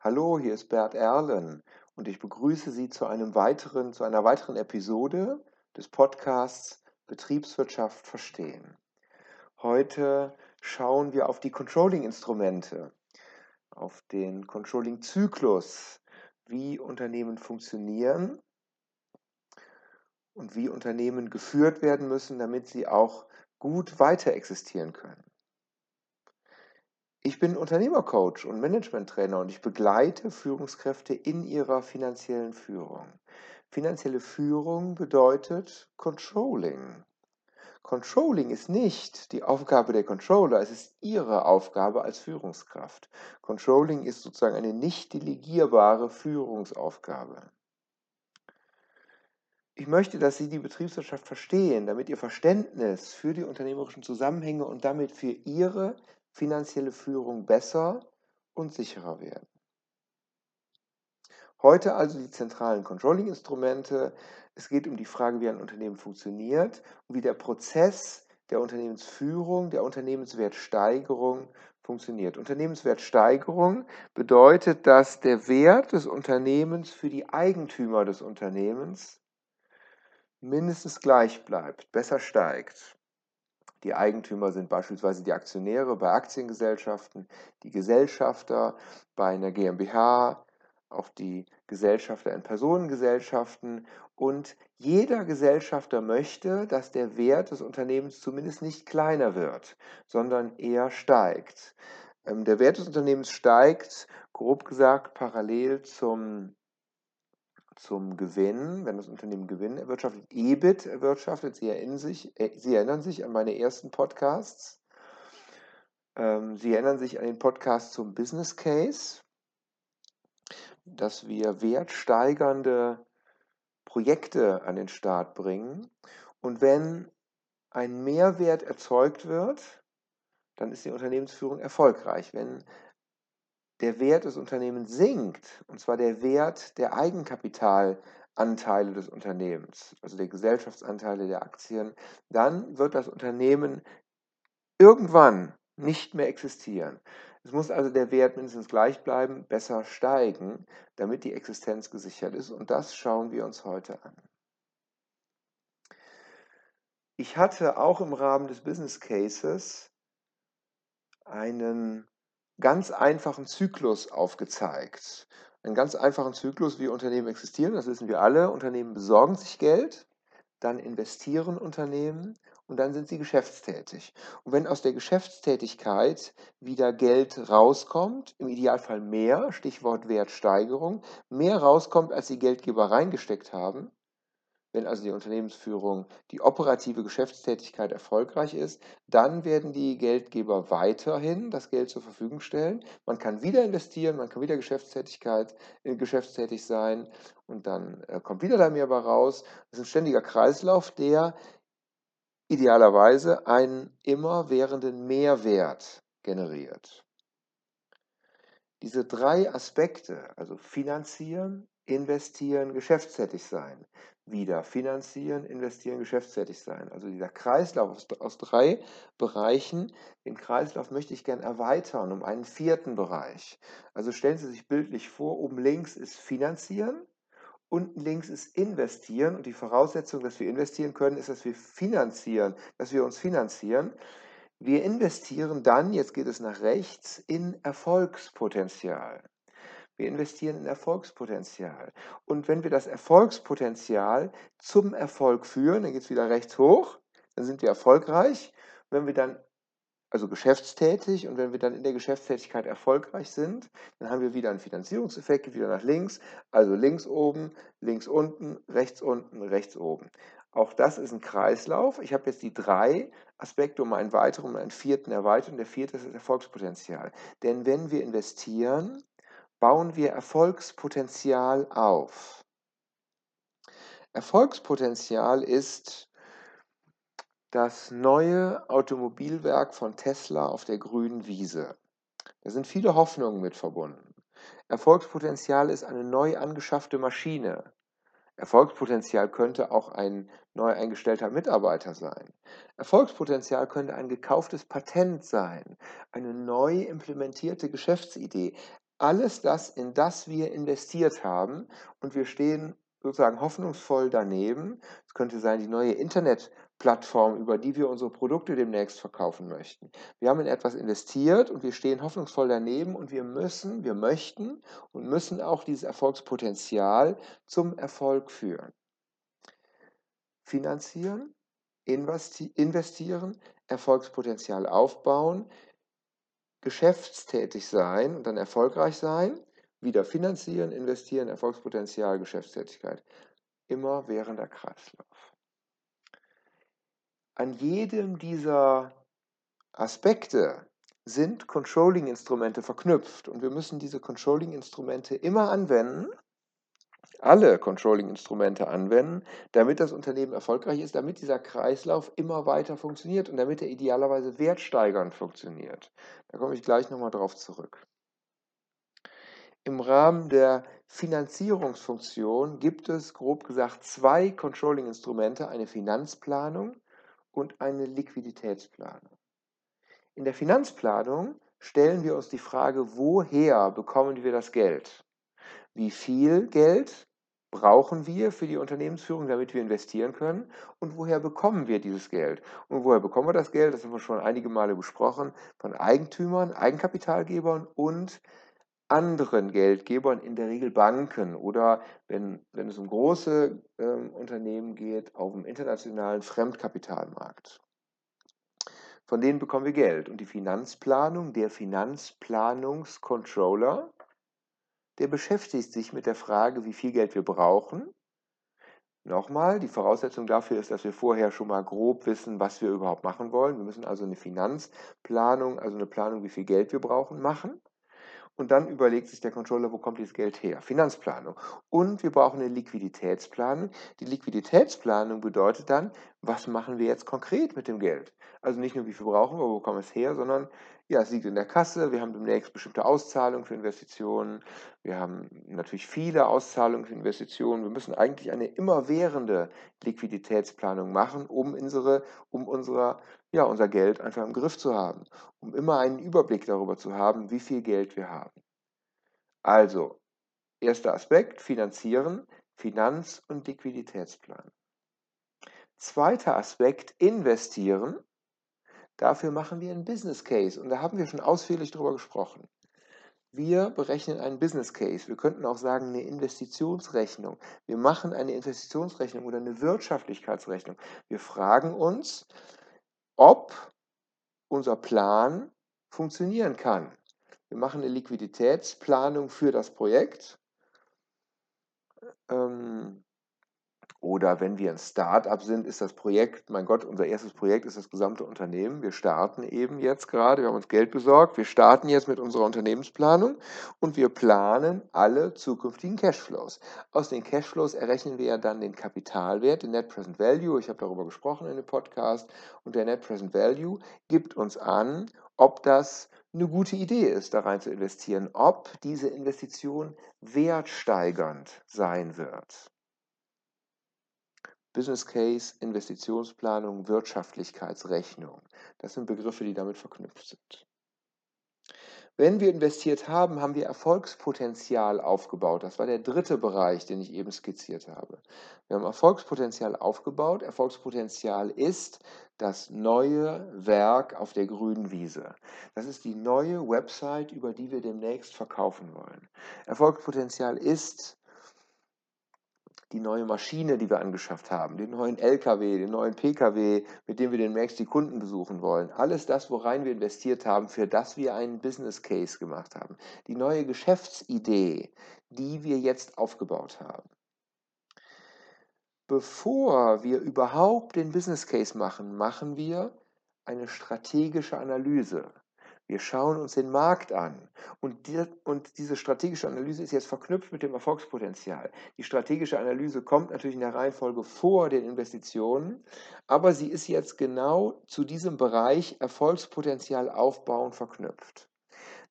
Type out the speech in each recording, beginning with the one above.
Hallo, hier ist Bert Erlen und ich begrüße Sie zu einem weiteren, zu einer weiteren Episode des Podcasts Betriebswirtschaft verstehen. Heute schauen wir auf die Controlling-Instrumente, auf den Controlling-Zyklus, wie Unternehmen funktionieren und wie Unternehmen geführt werden müssen, damit sie auch gut weiter existieren können. Ich bin Unternehmercoach und Managementtrainer und ich begleite Führungskräfte in ihrer finanziellen Führung. Finanzielle Führung bedeutet Controlling. Controlling ist nicht die Aufgabe der Controller, es ist ihre Aufgabe als Führungskraft. Controlling ist sozusagen eine nicht delegierbare Führungsaufgabe. Ich möchte, dass Sie die Betriebswirtschaft verstehen, damit Ihr Verständnis für die unternehmerischen Zusammenhänge und damit für Ihre finanzielle Führung besser und sicherer werden. Heute also die zentralen Controlling-Instrumente. Es geht um die Frage, wie ein Unternehmen funktioniert und wie der Prozess der Unternehmensführung, der Unternehmenswertsteigerung funktioniert. Unternehmenswertsteigerung bedeutet, dass der Wert des Unternehmens für die Eigentümer des Unternehmens mindestens gleich bleibt, besser steigt. Die Eigentümer sind beispielsweise die Aktionäre bei Aktiengesellschaften, die Gesellschafter bei einer GmbH, auch die Gesellschafter in Personengesellschaften. Und jeder Gesellschafter möchte, dass der Wert des Unternehmens zumindest nicht kleiner wird, sondern eher steigt. Ähm, der Wert des Unternehmens steigt, grob gesagt, parallel zum zum Gewinn, wenn das Unternehmen Gewinn erwirtschaftet, EBIT erwirtschaftet. Sie erinnern sich, äh, Sie erinnern sich an meine ersten Podcasts. Ähm, Sie erinnern sich an den Podcast zum Business Case, dass wir wertsteigernde Projekte an den Start bringen. Und wenn ein Mehrwert erzeugt wird, dann ist die Unternehmensführung erfolgreich. Wenn der Wert des Unternehmens sinkt, und zwar der Wert der Eigenkapitalanteile des Unternehmens, also der Gesellschaftsanteile der Aktien, dann wird das Unternehmen irgendwann nicht mehr existieren. Es muss also der Wert mindestens gleich bleiben, besser steigen, damit die Existenz gesichert ist. Und das schauen wir uns heute an. Ich hatte auch im Rahmen des Business Cases einen ganz einfachen Zyklus aufgezeigt. Einen ganz einfachen Zyklus, wie Unternehmen existieren, das wissen wir alle. Unternehmen besorgen sich Geld, dann investieren Unternehmen und dann sind sie geschäftstätig. Und wenn aus der Geschäftstätigkeit wieder Geld rauskommt, im Idealfall mehr, Stichwort Wertsteigerung, mehr rauskommt, als die Geldgeber reingesteckt haben, wenn also die Unternehmensführung, die operative Geschäftstätigkeit erfolgreich ist, dann werden die Geldgeber weiterhin das Geld zur Verfügung stellen. Man kann wieder investieren, man kann wieder Geschäftstätigkeit, äh, geschäftstätig sein und dann äh, kommt wieder da mehr raus. Das ist ein ständiger Kreislauf, der idealerweise einen immerwährenden Mehrwert generiert. Diese drei Aspekte, also finanzieren, investieren, geschäftstätig sein, wieder finanzieren, investieren, geschäftstätig sein. Also dieser Kreislauf aus, aus drei Bereichen, den Kreislauf möchte ich gerne erweitern um einen vierten Bereich. Also stellen Sie sich bildlich vor, oben links ist finanzieren, unten links ist investieren und die Voraussetzung, dass wir investieren können, ist, dass wir finanzieren, dass wir uns finanzieren. Wir investieren dann, jetzt geht es nach rechts, in Erfolgspotenzial. Wir investieren in Erfolgspotenzial. Und wenn wir das Erfolgspotenzial zum Erfolg führen, dann geht es wieder rechts hoch, dann sind wir erfolgreich. wenn wir dann, also geschäftstätig, und wenn wir dann in der Geschäftstätigkeit erfolgreich sind, dann haben wir wieder einen Finanzierungseffekt, geht wieder nach links, also links oben, links unten, rechts unten, rechts oben. Auch das ist ein Kreislauf. Ich habe jetzt die drei Aspekte um einen weiteren und einen vierten erweitert. Und der vierte ist das Erfolgspotenzial. Denn wenn wir investieren, bauen wir Erfolgspotenzial auf. Erfolgspotenzial ist das neue Automobilwerk von Tesla auf der grünen Wiese. Da sind viele Hoffnungen mit verbunden. Erfolgspotenzial ist eine neu angeschaffte Maschine. Erfolgspotenzial könnte auch ein neu eingestellter Mitarbeiter sein. Erfolgspotenzial könnte ein gekauftes Patent sein, eine neu implementierte Geschäftsidee. Alles das, in das wir investiert haben und wir stehen sozusagen hoffnungsvoll daneben. Es könnte sein, die neue Internetplattform, über die wir unsere Produkte demnächst verkaufen möchten. Wir haben in etwas investiert und wir stehen hoffnungsvoll daneben und wir müssen, wir möchten und müssen auch dieses Erfolgspotenzial zum Erfolg führen. Finanzieren, investieren, Erfolgspotenzial aufbauen, geschäftstätig sein und dann erfolgreich sein, wieder finanzieren, investieren, Erfolgspotenzial, Geschäftstätigkeit. Immer während der Kreislauf. An jedem dieser Aspekte sind Controlling-Instrumente verknüpft und wir müssen diese Controlling-Instrumente immer anwenden, alle Controlling-Instrumente anwenden, damit das Unternehmen erfolgreich ist, damit dieser Kreislauf immer weiter funktioniert und damit er idealerweise wertsteigernd funktioniert. Da komme ich gleich nochmal drauf zurück. Im Rahmen der Finanzierungsfunktion gibt es grob gesagt zwei Controlling-Instrumente, eine Finanzplanung und eine Liquiditätsplanung. In der Finanzplanung stellen wir uns die Frage, woher bekommen wir das Geld? Wie viel Geld brauchen wir für die Unternehmensführung, damit wir investieren können? Und woher bekommen wir dieses Geld? Und woher bekommen wir das Geld? Das haben wir schon einige Male besprochen. Von Eigentümern, Eigenkapitalgebern und anderen Geldgebern, in der Regel Banken oder wenn, wenn es um große äh, Unternehmen geht, auf dem internationalen Fremdkapitalmarkt. Von denen bekommen wir Geld. Und die Finanzplanung, der Finanzplanungscontroller, der beschäftigt sich mit der Frage, wie viel Geld wir brauchen. Nochmal, die Voraussetzung dafür ist, dass wir vorher schon mal grob wissen, was wir überhaupt machen wollen. Wir müssen also eine Finanzplanung, also eine Planung, wie viel Geld wir brauchen, machen. Und dann überlegt sich der Controller, wo kommt dieses Geld her? Finanzplanung. Und wir brauchen eine Liquiditätsplanung. Die Liquiditätsplanung bedeutet dann, was machen wir jetzt konkret mit dem Geld? Also nicht nur, wie viel brauchen wir, wo kommen es her, sondern ja, es liegt in der Kasse. Wir haben demnächst bestimmte Auszahlungen für Investitionen. Wir haben natürlich viele Auszahlungen für Investitionen. Wir müssen eigentlich eine immerwährende Liquiditätsplanung machen, um unsere, um unsere, ja, unser Geld einfach im Griff zu haben, um immer einen Überblick darüber zu haben, wie viel Geld wir haben. Also, erster Aspekt, finanzieren, Finanz- und Liquiditätsplan. Zweiter Aspekt, investieren. Dafür machen wir einen Business Case und da haben wir schon ausführlich drüber gesprochen. Wir berechnen einen Business Case. Wir könnten auch sagen eine Investitionsrechnung. Wir machen eine Investitionsrechnung oder eine Wirtschaftlichkeitsrechnung. Wir fragen uns, ob unser Plan funktionieren kann. Wir machen eine Liquiditätsplanung für das Projekt. Ähm, oder wenn wir ein Start-up sind, ist das Projekt, mein Gott, unser erstes Projekt ist das gesamte Unternehmen. Wir starten eben jetzt gerade, wir haben uns Geld besorgt, wir starten jetzt mit unserer Unternehmensplanung und wir planen alle zukünftigen Cashflows. Aus den Cashflows errechnen wir ja dann den Kapitalwert, den Net Present Value. Ich habe darüber gesprochen in dem Podcast. Und der Net Present Value gibt uns an, ob das eine gute Idee ist, da rein zu investieren, ob diese Investition wertsteigernd sein wird. Business Case, Investitionsplanung, Wirtschaftlichkeitsrechnung. Das sind Begriffe, die damit verknüpft sind. Wenn wir investiert haben, haben wir Erfolgspotenzial aufgebaut. Das war der dritte Bereich, den ich eben skizziert habe. Wir haben Erfolgspotenzial aufgebaut. Erfolgspotenzial ist das neue Werk auf der grünen Wiese. Das ist die neue Website, über die wir demnächst verkaufen wollen. Erfolgspotenzial ist die neue Maschine, die wir angeschafft haben, den neuen LKW, den neuen PKW, mit dem wir demnächst die Kunden besuchen wollen. Alles das, worein wir investiert haben, für das wir einen Business Case gemacht haben. Die neue Geschäftsidee, die wir jetzt aufgebaut haben. Bevor wir überhaupt den Business Case machen, machen wir eine strategische Analyse. Wir schauen uns den Markt an. Und, die, und, diese strategische Analyse ist jetzt verknüpft mit dem Erfolgspotenzial. Die strategische Analyse kommt natürlich in der Reihenfolge vor den Investitionen, aber sie ist jetzt genau zu diesem Bereich Erfolgspotenzial aufbauen verknüpft.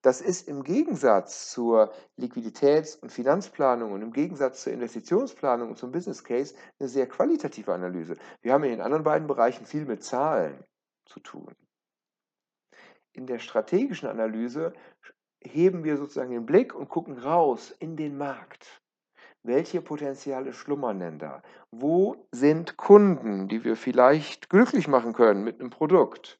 Das ist im Gegensatz zur Liquiditäts- und Finanzplanung und im Gegensatz zur Investitionsplanung und zum Business Case eine sehr qualitative Analyse. Wir haben in den anderen beiden Bereichen viel mit Zahlen zu tun in der strategischen Analyse heben wir sozusagen den Blick und gucken raus in den Markt. Welche Potenziale schlummern denn da? Wo sind Kunden, die wir vielleicht glücklich machen können mit einem Produkt?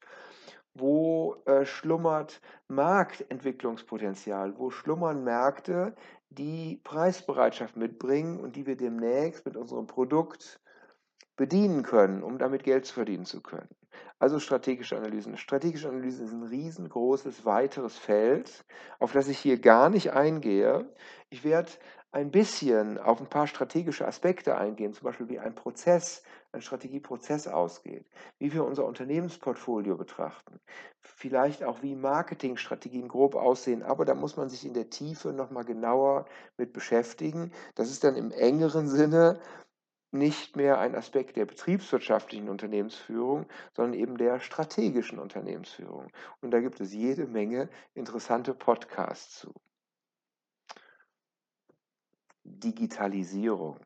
Wo äh, schlummert Marktentwicklungspotenzial? Wo schlummern Märkte, die Preisbereitschaft mitbringen und die wir demnächst mit unserem Produkt bedienen können, um damit Geld verdienen zu können? Also strategische Analysen. Strategische Analysen ist ein riesengroßes weiteres Feld, auf das ich hier gar nicht eingehe. Ich werde ein bisschen auf ein paar strategische Aspekte eingehen, zum Beispiel wie ein Prozess, ein Strategieprozess ausgeht, wie wir unser Unternehmensportfolio betrachten, vielleicht auch wie Marketingstrategien grob aussehen, aber da muss man sich in der Tiefe nochmal genauer mit beschäftigen. Das ist dann im engeren Sinne nicht mehr ein Aspekt der betriebswirtschaftlichen Unternehmensführung, sondern eben der strategischen Unternehmensführung. Und da gibt es jede Menge interessante Podcasts zu. Digitalisierung,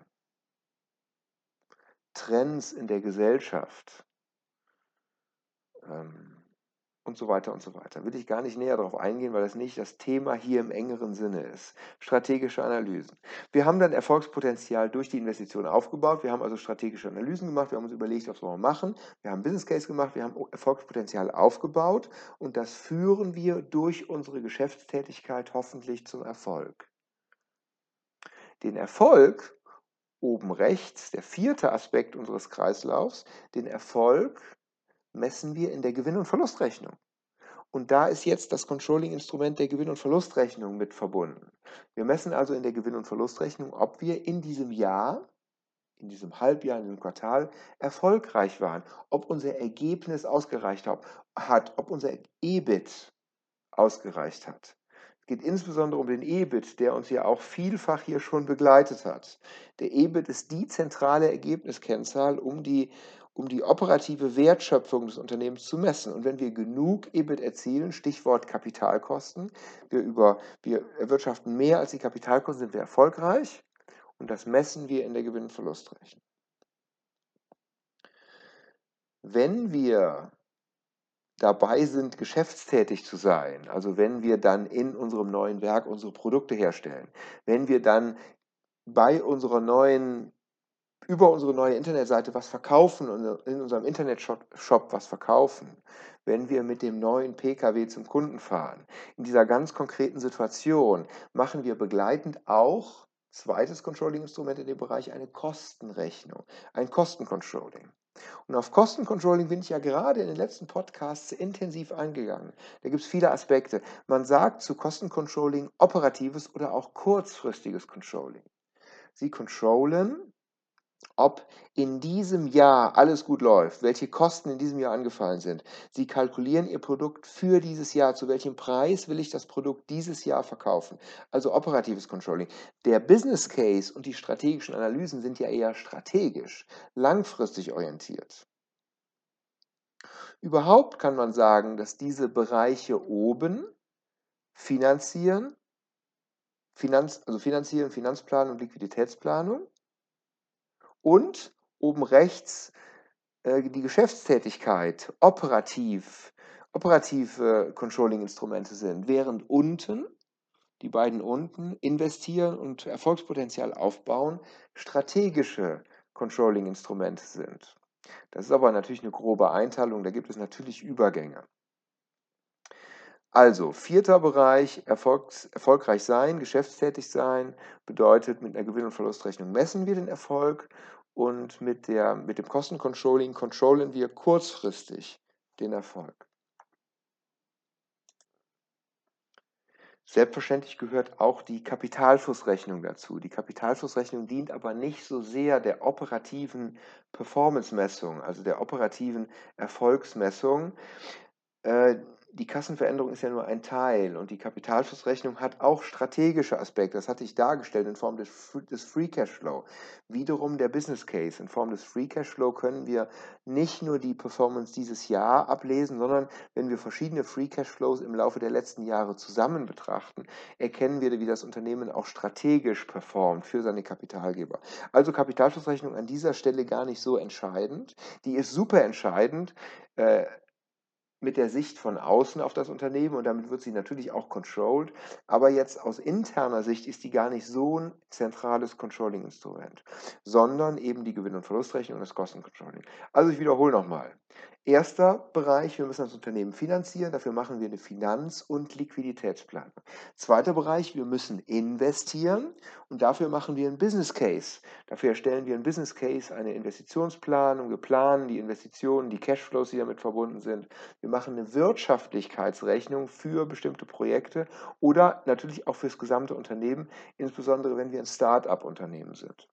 Trends in der Gesellschaft ähm, und so weiter und so weiter. Will ich gar nicht näher darauf eingehen, weil das nicht das Thema hier im engeren Sinne ist. Strategische Analysen. Wir haben dann Erfolgspotenzial durch die Investition aufgebaut. Wir haben also strategische Analysen gemacht. Wir haben uns überlegt, was wollen wir machen. Wir haben Business Case gemacht. Wir haben Erfolgspotenzial aufgebaut und das führen wir durch unsere Geschäftstätigkeit hoffentlich zum Erfolg. Den Erfolg, oben rechts, der vierte Aspekt unseres Kreislaufs, den Erfolg messen wir in der Gewinn- und Verlustrechnung. Und da ist jetzt das Controlling-Instrument der Gewinn- und Verlustrechnung mit verbunden. Wir messen also in der Gewinn- und Verlustrechnung, ob wir in diesem Jahr, in diesem Halbjahr, in diesem Quartal erfolgreich waren, ob unser Ergebnis ausgereicht hat, ob unser EBIT ausgereicht hat geht insbesondere um den EBIT, der uns ja auch vielfach hier schon begleitet hat. Der EBIT ist die zentrale Ergebniskennzahl, um die, um die operative Wertschöpfung des Unternehmens zu messen. Und wenn wir genug EBIT erzielen, Stichwort Kapitalkosten, wir, über, wir erwirtschaften mehr als die Kapitalkosten, sind wir erfolgreich. Und das messen wir in der Gewinn- und Verlustrechnung. Wenn wir dabei sind, geschäftstätig zu sein, also wenn wir dann in unserem neuen Werk unsere Produkte herstellen, wenn wir dann bei unserer neuen über unsere neue Internetseite was verkaufen und in unserem Internetshop was verkaufen, wenn wir mit dem neuen Pkw zum Kunden fahren. In dieser ganz konkreten Situation machen wir begleitend auch, zweites Controlling-Instrument in dem Bereich, eine Kostenrechnung, ein Kostencontrolling. Und auf Kostencontrolling bin ich ja gerade in den letzten Podcasts intensiv eingegangen. Da gibt es viele Aspekte. Man sagt zu Kostencontrolling operatives oder auch kurzfristiges Controlling. Sie controllen ob in diesem Jahr alles gut läuft, welche Kosten in diesem Jahr angefallen sind. Sie kalkulieren Ihr Produkt für dieses Jahr, zu welchem Preis will ich das Produkt dieses Jahr verkaufen. Also operatives Controlling. Der Business Case und die strategischen Analysen sind ja eher strategisch, langfristig orientiert. Überhaupt kann man sagen, dass diese Bereiche oben finanzieren, Finanz, also finanzieren, Finanzplanung und Liquiditätsplanung und oben rechts äh, die Geschäftstätigkeit operativ, operative Controlling-Instrumente sind, während unten, die beiden unten, investieren und Erfolgspotenzial aufbauen, strategische Controlling-Instrumente sind. Das ist aber natürlich eine grobe Einteilung, da gibt es natürlich Übergänge. Also, vierter Bereich, Erfolgs, erfolgreich sein, geschäftstätig sein, bedeutet, mit einer Gewinn- und Verlustrechnung messen wir den Erfolg und mit, der, mit dem Kostencontrolling controllen wir kurzfristig den Erfolg. Selbstverständlich gehört auch die Kapitalflussrechnung dazu. Die Kapitalflussrechnung dient aber nicht so sehr der operativen Performance-Messung, also der operativen Erfolgsmessung. Äh, die Kassenveränderung ist ja nur ein Teil und die Kapitalflussrechnung hat auch strategische Aspekte. Das hatte ich dargestellt in Form des, des Free Cashflow. Wiederum der Business Case. In Form des Free Cashflow können wir nicht nur die Performance dieses Jahr ablesen, sondern wenn wir verschiedene Free Cashflows im Laufe der letzten Jahre zusammen betrachten, erkennen wir, wie das Unternehmen auch strategisch performt für seine Kapitalgeber. Also Kapitalflussrechnung an dieser Stelle gar nicht so entscheidend. Die ist super entscheidend. Äh, mit der Sicht von außen auf das Unternehmen und damit wird sie natürlich auch controlled. Aber jetzt aus interner Sicht ist die gar nicht so ein zentrales Controlling-Instrument, sondern eben die Gewinn- und Verlustrechnung und das Kostencontrolling. Also ich wiederhole nochmal. Erster Bereich, wir müssen das Unternehmen finanzieren, dafür machen wir eine Finanz- und Liquiditätsplanung. Zweiter Bereich, wir müssen investieren und dafür machen wir einen Business Case. Dafür erstellen wir einen Business Case, eine Investitionsplanung, wir planen die Investitionen, die Cashflows, die damit verbunden sind. Wir machen eine Wirtschaftlichkeitsrechnung für bestimmte Projekte oder natürlich auch für das gesamte Unternehmen, insbesondere wenn wir ein Start-up-Unternehmen sind.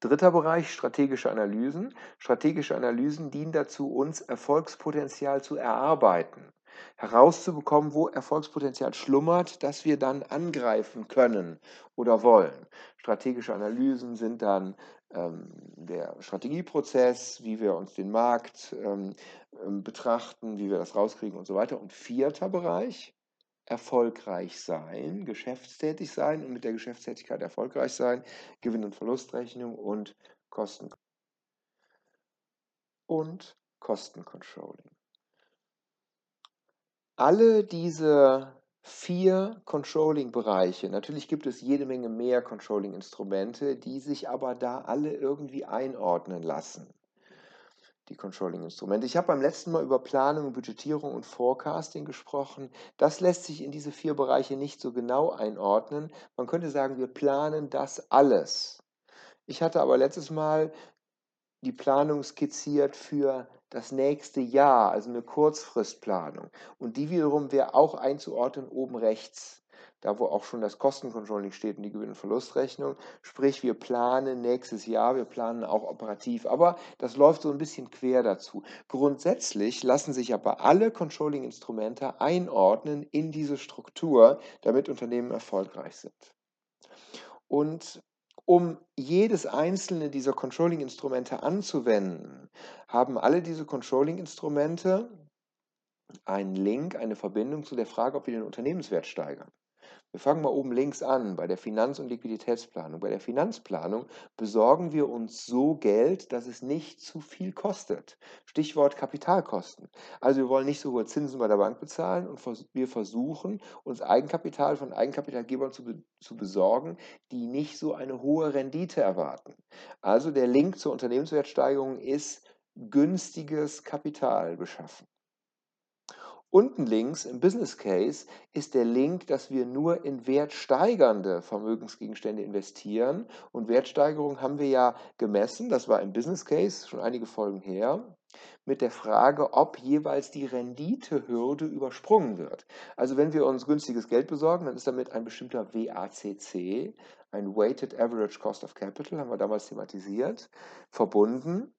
Dritter Bereich, strategische Analysen. Strategische Analysen dienen dazu, uns Erfolgspotenzial zu erarbeiten, herauszubekommen, wo Erfolgspotenzial schlummert, das wir dann angreifen können oder wollen. Strategische Analysen sind dann ähm, der Strategieprozess, wie wir uns den Markt ähm, ähm betrachten, wie wir das rauskriegen und so weiter. Und vierter Bereich, erfolgreich sein, geschäftstätig sein und mit der Geschäftstätigkeit erfolgreich sein, Gewinn- und Verlustrechnung und Kosten und Kostencontrolling. Alle diese vier Controlling-Bereiche, natürlich gibt es jede Menge mehr Controlling-Instrumente, die sich aber da alle irgendwie einordnen lassen die Controlling-Instrumente. Ich habe beim letzten Mal über Planung, Budgetierung und Forecasting gesprochen. Das lässt sich in diese vier Bereiche nicht so genau einordnen. Man könnte sagen, wir planen das alles. Ich hatte aber letztes Mal die Planung skizziert für das nächste Jahr, also eine Kurzfristplanung. Und die wiederum wäre auch einzuordnen oben rechts da wo auch schon das Kostencontrolling steht und die Gewinn- und Verlustrechnung. Sprich, wir planen nächstes Jahr, wir planen auch operativ, aber das läuft so ein bisschen quer dazu. Grundsätzlich lassen sich aber alle Controlling-Instrumente einordnen in diese Struktur, damit Unternehmen erfolgreich sind. Und um jedes einzelne dieser Controlling-Instrumente anzuwenden, haben alle diese Controlling-Instrumente einen Link, eine Verbindung zu der Frage, ob wir den Unternehmenswert steigern. Wir fangen mal oben links an bei der Finanz- und Liquiditätsplanung. Bei der Finanzplanung besorgen wir uns so Geld, dass es nicht zu viel kostet. Stichwort Kapitalkosten. Also wir wollen nicht so hohe Zinsen bei der Bank bezahlen und wir versuchen, uns Eigenkapital von Eigenkapitalgebern zu, zu besorgen, die nicht so eine hohe Rendite erwarten. Also der Link zur Unternehmenswertsteigerung ist günstiges Kapital beschaffen. Unten links im Business Case ist der Link, dass wir nur in wertsteigernde Vermögensgegenstände investieren. Und Wertsteigerung haben wir ja gemessen, das war im Business Case schon einige Folgen her, mit der Frage, ob jeweils die Renditehürde übersprungen wird. Also wenn wir uns günstiges Geld besorgen, dann ist damit ein bestimmter WACC, ein Weighted Average Cost of Capital, haben wir damals thematisiert, verbunden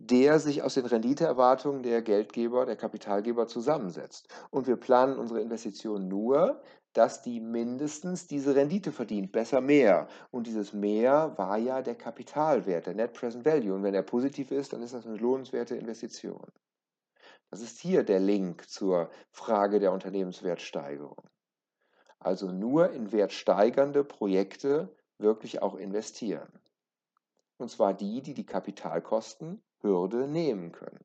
der sich aus den Renditeerwartungen der Geldgeber, der Kapitalgeber zusammensetzt. Und wir planen unsere Investitionen nur, dass die mindestens diese Rendite verdient, besser mehr. Und dieses mehr war ja der Kapitalwert, der Net Present Value. Und wenn er positiv ist, dann ist das eine lohnenswerte Investition. Das ist hier der Link zur Frage der Unternehmenswertsteigerung. Also nur in wertsteigernde Projekte wirklich auch investieren. Und zwar die, die die Kapitalkosten Hürde nehmen können.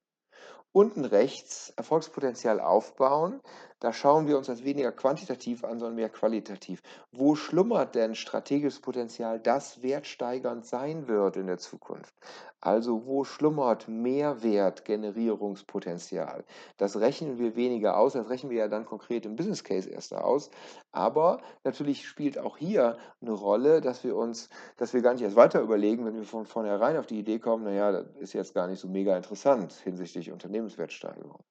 Unten rechts Erfolgspotenzial aufbauen. Da schauen wir uns das weniger quantitativ an, sondern mehr qualitativ. Wo schlummert denn strategisches Potenzial, das wertsteigernd sein wird in der Zukunft? Also wo schlummert Mehrwertgenerierungspotenzial? Das rechnen wir weniger aus, das rechnen wir ja dann konkret im Business Case erst aus. Aber natürlich spielt auch hier eine Rolle, dass wir uns, dass wir gar nicht erst weiter überlegen, wenn wir von vornherein auf die Idee kommen, naja, das ist jetzt gar nicht so mega interessant hinsichtlich Unternehmenswertsteigerung.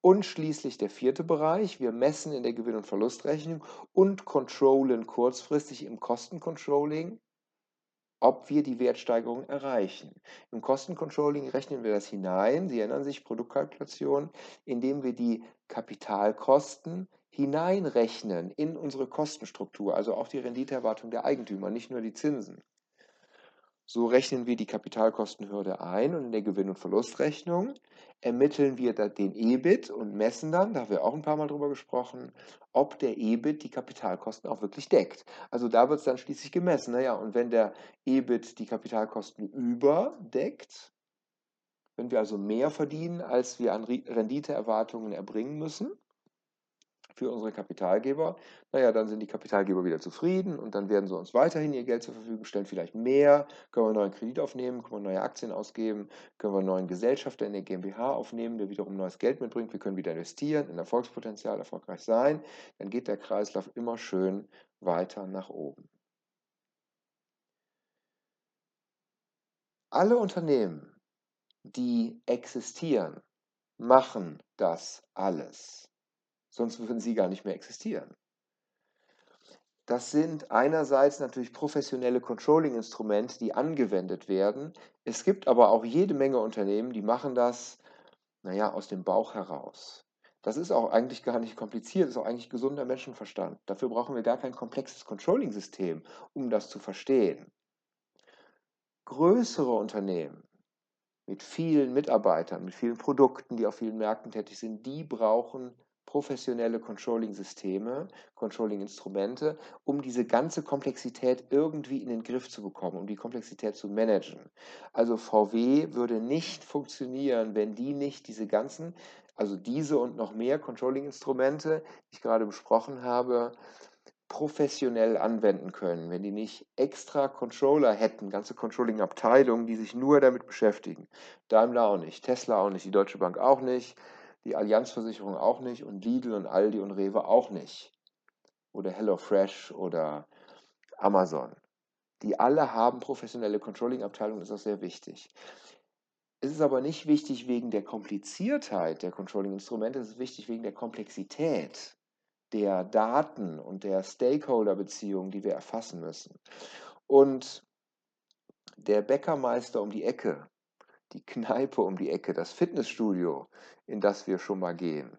Und schließlich der vierte Bereich, wir messen in der Gewinn- und Verlustrechnung und controllen kurzfristig im Kostencontrolling ob wir die Wertsteigerung erreichen. Im Kostencontrolling rechnen wir das hinein, Sie erinnern sich, Produktkalkulation, indem wir die Kapitalkosten hineinrechnen in unsere Kostenstruktur, also auch die Renditeerwartung der Eigentümer, nicht nur die Zinsen. So rechnen wir die Kapitalkostenhürde ein und in der Gewinn- und Verlustrechnung ermitteln wir den EBIT und messen dann, da haben wir auch ein paar Mal drüber gesprochen, ob der EBIT die Kapitalkosten auch wirklich deckt. Also da wird es dann schließlich gemessen. Naja, und wenn der EBIT die Kapitalkosten überdeckt, Wenn wir also mehr verdienen, als wir an Renditeerwartungen erbringen müssen für unsere Kapitalgeber, naja, dann sind die Kapitalgeber wieder zufrieden und dann werden sie uns weiterhin ihr Geld zur Verfügung stellen, vielleicht mehr, können wir einen neuen Kredit aufnehmen, können wir neue Aktien ausgeben, können wir einen neuen Gesellschafter in der GmbH aufnehmen, der wiederum neues Geld mitbringt, wir können wieder investieren, in Erfolgspotenzial erfolgreich sein, dann geht der Kreislauf immer schön weiter nach oben. Alle Unternehmen, die existieren, machen das alles. Sonst würden sie gar nicht mehr existieren. Das sind einerseits natürlich professionelle Controlling-Instrumente, die angewendet werden. Es gibt aber auch jede Menge Unternehmen, die machen das, naja, aus dem Bauch heraus. Das ist auch eigentlich gar nicht kompliziert, ist auch eigentlich gesunder Menschenverstand. Dafür brauchen wir gar kein komplexes Controlling-System, um das zu verstehen. Größere Unternehmen mit vielen Mitarbeitern, mit vielen Produkten, die auf vielen Märkten tätig sind, die brauchen professionelle Controlling-Systeme, Controlling-Instrumente, um diese ganze Komplexität irgendwie in den Griff zu bekommen, um die Komplexität zu managen. Also VW würde nicht funktionieren, wenn die nicht diese ganzen, also diese und noch mehr Controlling-Instrumente, die ich gerade besprochen habe, professionell anwenden können, wenn die nicht extra Controller hätten, ganze Controlling-Abteilungen, die sich nur damit beschäftigen. Daimler auch nicht, Tesla auch nicht, die Deutsche Bank auch nicht, die Allianzversicherung auch nicht und Lidl und Aldi und Rewe auch nicht. Oder HelloFresh oder Amazon. Die alle haben professionelle Controlling-Abteilungen, ist auch sehr wichtig. Es ist aber nicht wichtig wegen der Kompliziertheit der Controlling-Instrumente, es ist wichtig wegen der Komplexität der Daten und der Stakeholder-Beziehungen, die wir erfassen müssen. Und der Bäckermeister um die Ecke, die Kneipe um die Ecke, das Fitnessstudio, in das wir schon mal gehen.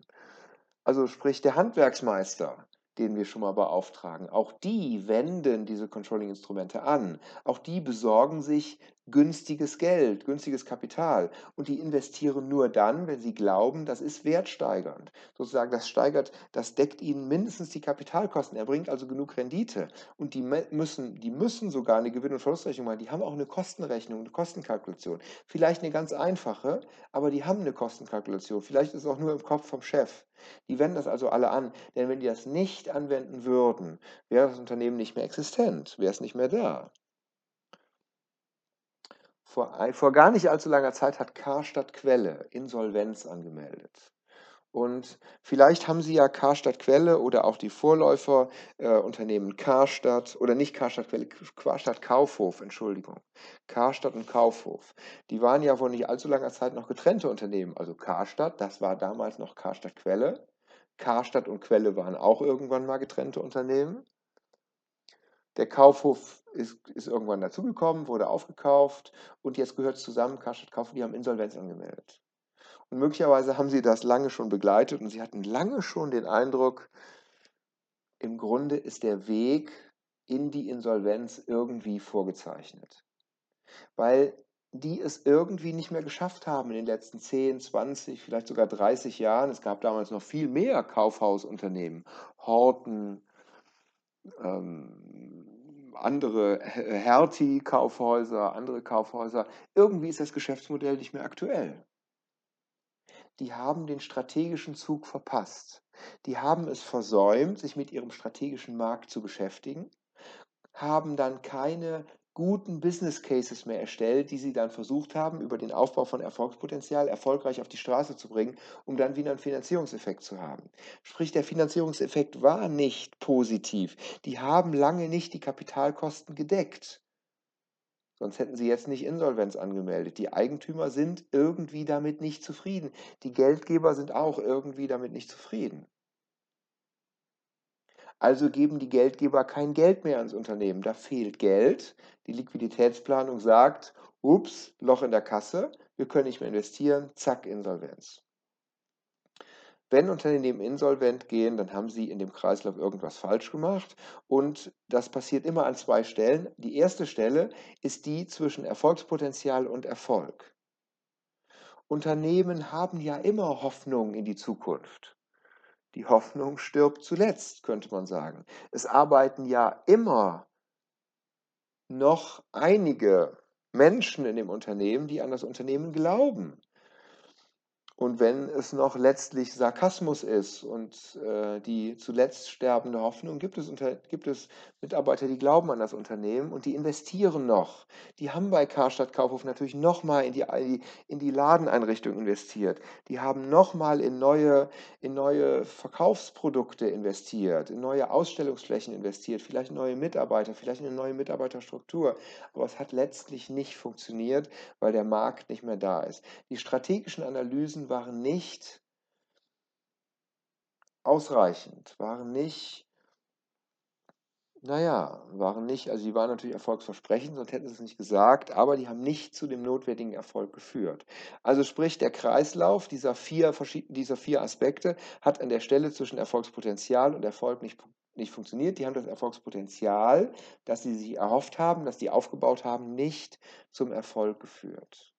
Also sprich der Handwerksmeister, den wir schon mal beauftragen. Auch die wenden diese Controlling-Instrumente an. Auch die besorgen sich günstiges Geld, günstiges Kapital. Und die investieren nur dann, wenn sie glauben, das ist wertsteigernd. Sozusagen, das steigert, das deckt ihnen mindestens die Kapitalkosten. Er bringt also genug Rendite. Und die müssen, die müssen sogar eine Gewinn- und Verlustrechnung machen. Die haben auch eine Kostenrechnung, eine Kostenkalkulation. Vielleicht eine ganz einfache, aber die haben eine Kostenkalkulation. Vielleicht ist es auch nur im Kopf vom Chef. Die wenden das also alle an. Denn wenn die das nicht anwenden würden, wäre das Unternehmen nicht mehr existent, wäre es nicht mehr da. Vor, vor gar nicht allzu langer Zeit hat Karstadt Quelle Insolvenz angemeldet. Und vielleicht haben Sie ja Karstadt Quelle oder auch die Vorläuferunternehmen äh, Karstadt oder nicht Karstadt Quelle, Karstadt Kaufhof, Entschuldigung. Karstadt und Kaufhof. Die waren ja vor nicht allzu langer Zeit noch getrennte Unternehmen. Also Karstadt, das war damals noch Karstadt Quelle. Karstadt und Quelle waren auch irgendwann mal getrennte Unternehmen. Der Kaufhof ist, ist irgendwann dazugekommen, wurde aufgekauft und jetzt gehört es zusammen. Karstadt Kaufhof, die haben Insolvenz angemeldet. Und möglicherweise haben sie das lange schon begleitet und sie hatten lange schon den Eindruck, im Grunde ist der Weg in die Insolvenz irgendwie vorgezeichnet. Weil die es irgendwie nicht mehr geschafft haben in den letzten 10, 20, vielleicht sogar 30 Jahren. Es gab damals noch viel mehr Kaufhausunternehmen, Horten, ähm, andere Hertie-Kaufhäuser, andere Kaufhäuser. Irgendwie ist das Geschäftsmodell nicht mehr aktuell. Die haben den strategischen Zug verpasst. Die haben es versäumt, sich mit ihrem strategischen Markt zu beschäftigen, haben dann keine guten Business Cases mehr erstellt, die sie dann versucht haben, über den Aufbau von Erfolgspotenzial erfolgreich auf die Straße zu bringen, um dann wieder einen Finanzierungseffekt zu haben. Sprich, der Finanzierungseffekt war nicht positiv. Die haben lange nicht die Kapitalkosten gedeckt. Sonst hätten sie jetzt nicht Insolvenz angemeldet. Die Eigentümer sind irgendwie damit nicht zufrieden. Die Geldgeber sind auch irgendwie damit nicht zufrieden. Also geben die Geldgeber kein Geld mehr ans Unternehmen. Da fehlt Geld. Die Liquiditätsplanung sagt, ups, Loch in der Kasse, wir können nicht mehr investieren, zack, Insolvenz. Wenn Unternehmen insolvent gehen, dann haben sie in dem Kreislauf irgendwas falsch gemacht und das passiert immer an zwei Stellen. Die erste Stelle ist die zwischen Erfolgspotenzial und Erfolg. Unternehmen haben ja immer Hoffnung in die Zukunft. Die Hoffnung stirbt zuletzt, könnte man sagen. Es arbeiten ja immer noch einige Menschen in dem Unternehmen, die an das Unternehmen glauben. Und wenn es noch letztlich Sarkasmus ist und äh, die zuletzt sterbende Hoffnung, gibt es, unter, gibt es Mitarbeiter, die glauben an das Unternehmen und die investieren noch. Die haben bei Karstadt Kaufhof natürlich nochmal in die, in die Ladeneinrichtung investiert. Die haben nochmal in neue, in neue Verkaufsprodukte investiert, in neue Ausstellungsflächen investiert, vielleicht neue Mitarbeiter, vielleicht eine neue Mitarbeiterstruktur. Aber es hat letztlich nicht funktioniert, weil der Markt nicht mehr da ist. Die strategischen Analysen waren nicht ausreichend, waren nicht, naja, waren nicht, also die waren natürlich erfolgsversprechend, sonst hätten sie es nicht gesagt, aber die haben nicht zu dem notwendigen Erfolg geführt. Also sprich, der Kreislauf dieser vier, dieser vier Aspekte hat an der Stelle zwischen Erfolgspotenzial und Erfolg nicht, nicht funktioniert. Die haben das Erfolgspotenzial, das sie sich erhofft haben, das sie aufgebaut haben, nicht zum Erfolg geführt.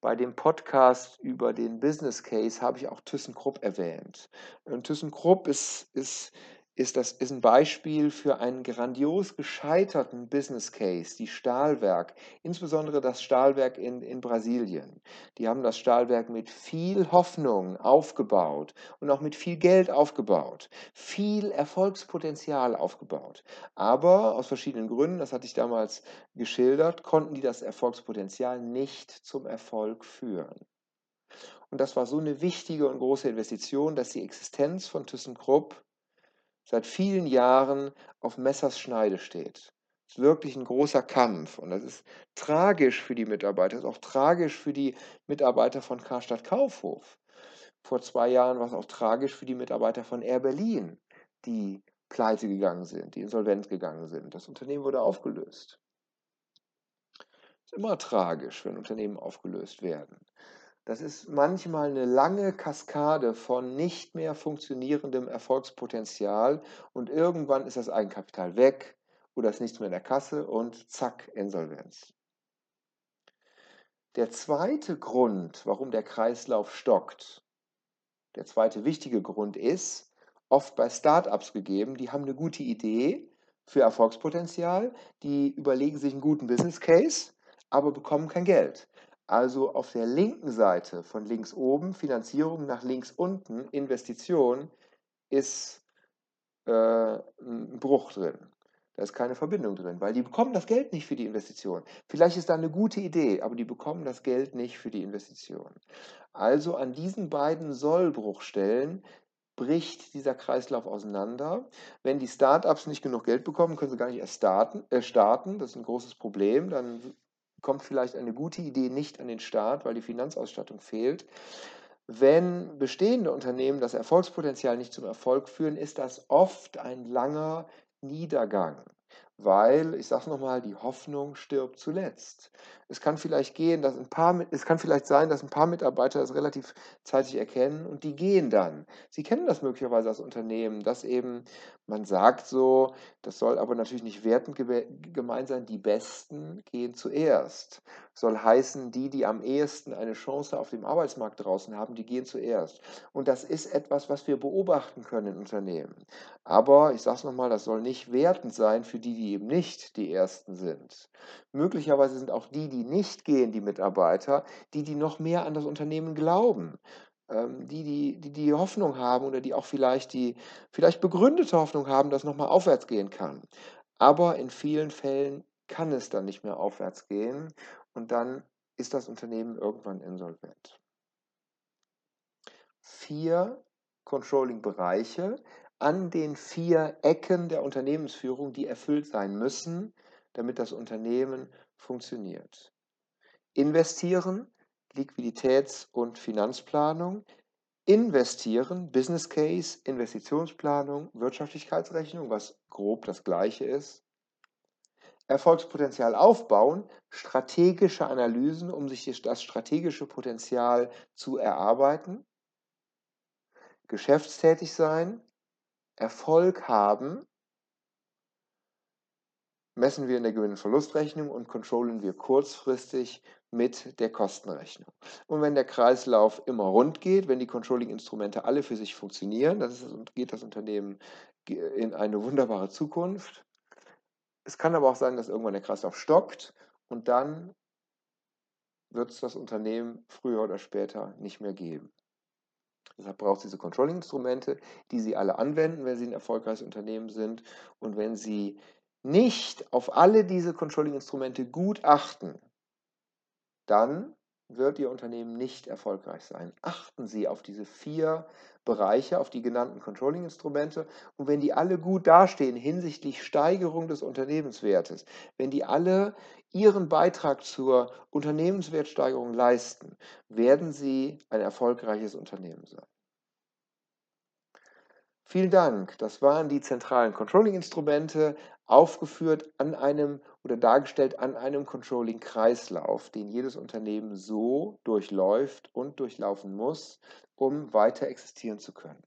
Bei dem Podcast über den Business Case habe ich auch ThyssenKrupp erwähnt. Und ThyssenKrupp ist, ist ist das ist ein Beispiel für einen grandios gescheiterten Business Case, die Stahlwerk, insbesondere das Stahlwerk in, in Brasilien. Die haben das Stahlwerk mit viel Hoffnung aufgebaut und auch mit viel Geld aufgebaut, viel Erfolgspotenzial aufgebaut. Aber aus verschiedenen Gründen, das hatte ich damals geschildert, konnten die das Erfolgspotenzial nicht zum Erfolg führen. Und das war so eine wichtige und große Investition, dass die Existenz von ThyssenKrupp seit vielen Jahren auf Messers Schneide steht. Es ist wirklich ein großer Kampf und das ist tragisch für die Mitarbeiter, das ist auch tragisch für die Mitarbeiter von Karstadt Kaufhof. Vor zwei Jahren war es auch tragisch für die Mitarbeiter von Air Berlin, die pleite gegangen sind, die insolvent gegangen sind. Das Unternehmen wurde aufgelöst. Es ist immer tragisch, wenn Unternehmen aufgelöst werden. Das ist manchmal eine lange Kaskade von nicht mehr funktionierendem Erfolgspotenzial und irgendwann ist das Eigenkapital weg oder ist nichts mehr in der Kasse und zack, Insolvenz. Der zweite Grund, warum der Kreislauf stockt, der zweite wichtige Grund ist, oft bei Startups gegeben, die haben eine gute Idee für Erfolgspotenzial, die überlegen sich einen guten Business Case, aber bekommen kein Geld. Also auf der linken Seite von links oben Finanzierung, nach links unten Investition ist äh, ein Bruch drin. Da ist keine Verbindung drin, weil die bekommen das Geld nicht für die Investition. Vielleicht ist da eine gute Idee, aber die bekommen das Geld nicht für die Investition. Also an diesen beiden Sollbruchstellen bricht dieser Kreislauf auseinander. Wenn die Startups nicht genug Geld bekommen, können sie gar nicht erst starten. Äh, starten. Das ist ein großes Problem. Dann kommt vielleicht eine gute Idee nicht an den Start, weil die Finanzausstattung fehlt. Wenn bestehende Unternehmen das Erfolgspotenzial nicht zum Erfolg führen, ist das oft ein langer Niedergang weil, ich sage es nochmal, die Hoffnung stirbt zuletzt. Es kann vielleicht gehen, dass ein paar, es kann vielleicht sein, dass ein paar Mitarbeiter das relativ zeitig erkennen und die gehen dann. Sie kennen das möglicherweise als Unternehmen, dass eben man sagt so, das soll aber natürlich nicht wertend gemeint sein, die Besten gehen zuerst. Soll heißen, die, die am ehesten eine Chance auf dem Arbeitsmarkt draußen haben, die gehen zuerst. Und das ist etwas, was wir beobachten können in Unternehmen. Aber ich sage es nochmal, das soll nicht wertend sein für die, die eben nicht die Ersten sind. Möglicherweise sind auch die, die nicht gehen, die Mitarbeiter, die, die noch mehr an das Unternehmen glauben ähm, die, die, die die Hoffnung haben oder die auch vielleicht die vielleicht begründete Hoffnung haben, dass nochmal aufwärts gehen kann. Aber in vielen Fällen kann es dann nicht mehr aufwärts gehen und dann ist das Unternehmen irgendwann insolvent. Vier Controlling-Bereiche, an den vier Ecken der Unternehmensführung, die erfüllt sein müssen, damit das Unternehmen funktioniert. Investieren, Liquiditäts- und Finanzplanung, investieren, Business Case, Investitionsplanung, Wirtschaftlichkeitsrechnung, was grob das gleiche ist. Erfolgspotenzial aufbauen, strategische Analysen, um sich das strategische Potenzial zu erarbeiten. Geschäftstätig sein, Erfolg haben, messen wir in der Gewinn- und Verlustrechnung und controllen wir kurzfristig mit der Kostenrechnung. Und wenn der Kreislauf immer rund geht, wenn die Controlling-Instrumente alle für sich funktionieren, dann geht das Unternehmen in eine wunderbare Zukunft. Es kann aber auch sein, dass irgendwann der Kreislauf stockt und dann wird es das Unternehmen früher oder später nicht mehr geben. Deshalb braucht es diese Controlling-Instrumente, die Sie alle anwenden, wenn Sie ein erfolgreiches Unternehmen sind. Und wenn Sie nicht auf alle diese Controlling-Instrumente gut achten, dann wird Ihr Unternehmen nicht erfolgreich sein. Achten Sie auf diese vier Bereiche, auf die genannten Controlling-Instrumente. Und wenn die alle gut dastehen hinsichtlich Steigerung des Unternehmenswertes, wenn die alle ihren Beitrag zur Unternehmenswertsteigerung leisten, werden Sie ein erfolgreiches Unternehmen sein. Vielen Dank. Das waren die zentralen Controlling-Instrumente, aufgeführt an einem oder dargestellt an einem Controlling-Kreislauf, den jedes Unternehmen so durchläuft und durchlaufen muss, um weiter existieren zu können.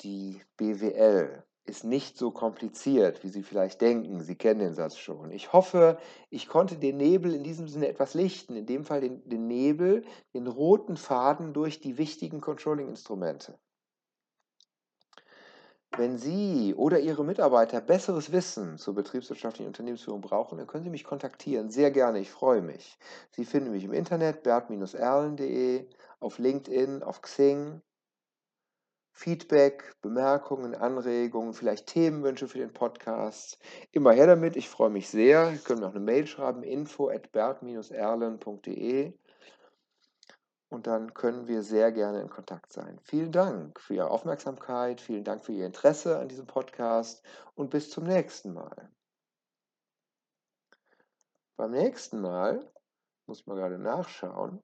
Die BWL ist nicht so kompliziert, wie Sie vielleicht denken. Sie kennen den Satz schon. Ich hoffe, ich konnte den Nebel in diesem Sinne etwas lichten, in dem Fall den, den Nebel, den roten Faden durch die wichtigen Controlling-Instrumente. Wenn Sie oder Ihre Mitarbeiter besseres Wissen zur betriebswirtschaftlichen Unternehmensführung brauchen, dann können Sie mich kontaktieren. Sehr gerne, ich freue mich. Sie finden mich im Internet bert-erlen.de, auf LinkedIn, auf Xing Feedback, Bemerkungen, Anregungen, vielleicht Themenwünsche für den Podcast. Immer her damit, ich freue mich sehr. Sie können mir auch eine Mail schreiben, info at bert-erlen.de und dann können wir sehr gerne in Kontakt sein. Vielen Dank für Ihre Aufmerksamkeit, vielen Dank für Ihr Interesse an diesem Podcast und bis zum nächsten Mal. Beim nächsten Mal, muss man gerade nachschauen,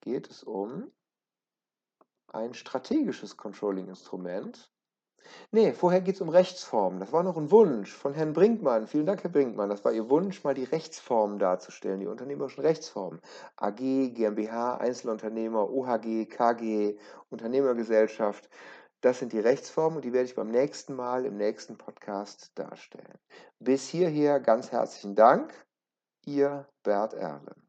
geht es um ein strategisches Controlling-Instrument. Nee, vorher geht es um Rechtsformen. Das war noch ein Wunsch von Herrn Brinkmann. Vielen Dank, Herr Brinkmann. Das war Ihr Wunsch, mal die Rechtsformen darzustellen, die unternehmerischen Rechtsformen. AG, GmbH, Einzelunternehmer, OHG, KG, Unternehmergesellschaft. Das sind die Rechtsformen und die werde ich beim nächsten Mal im nächsten Podcast darstellen. Bis hierher ganz herzlichen Dank. Ihr Bert Erlen.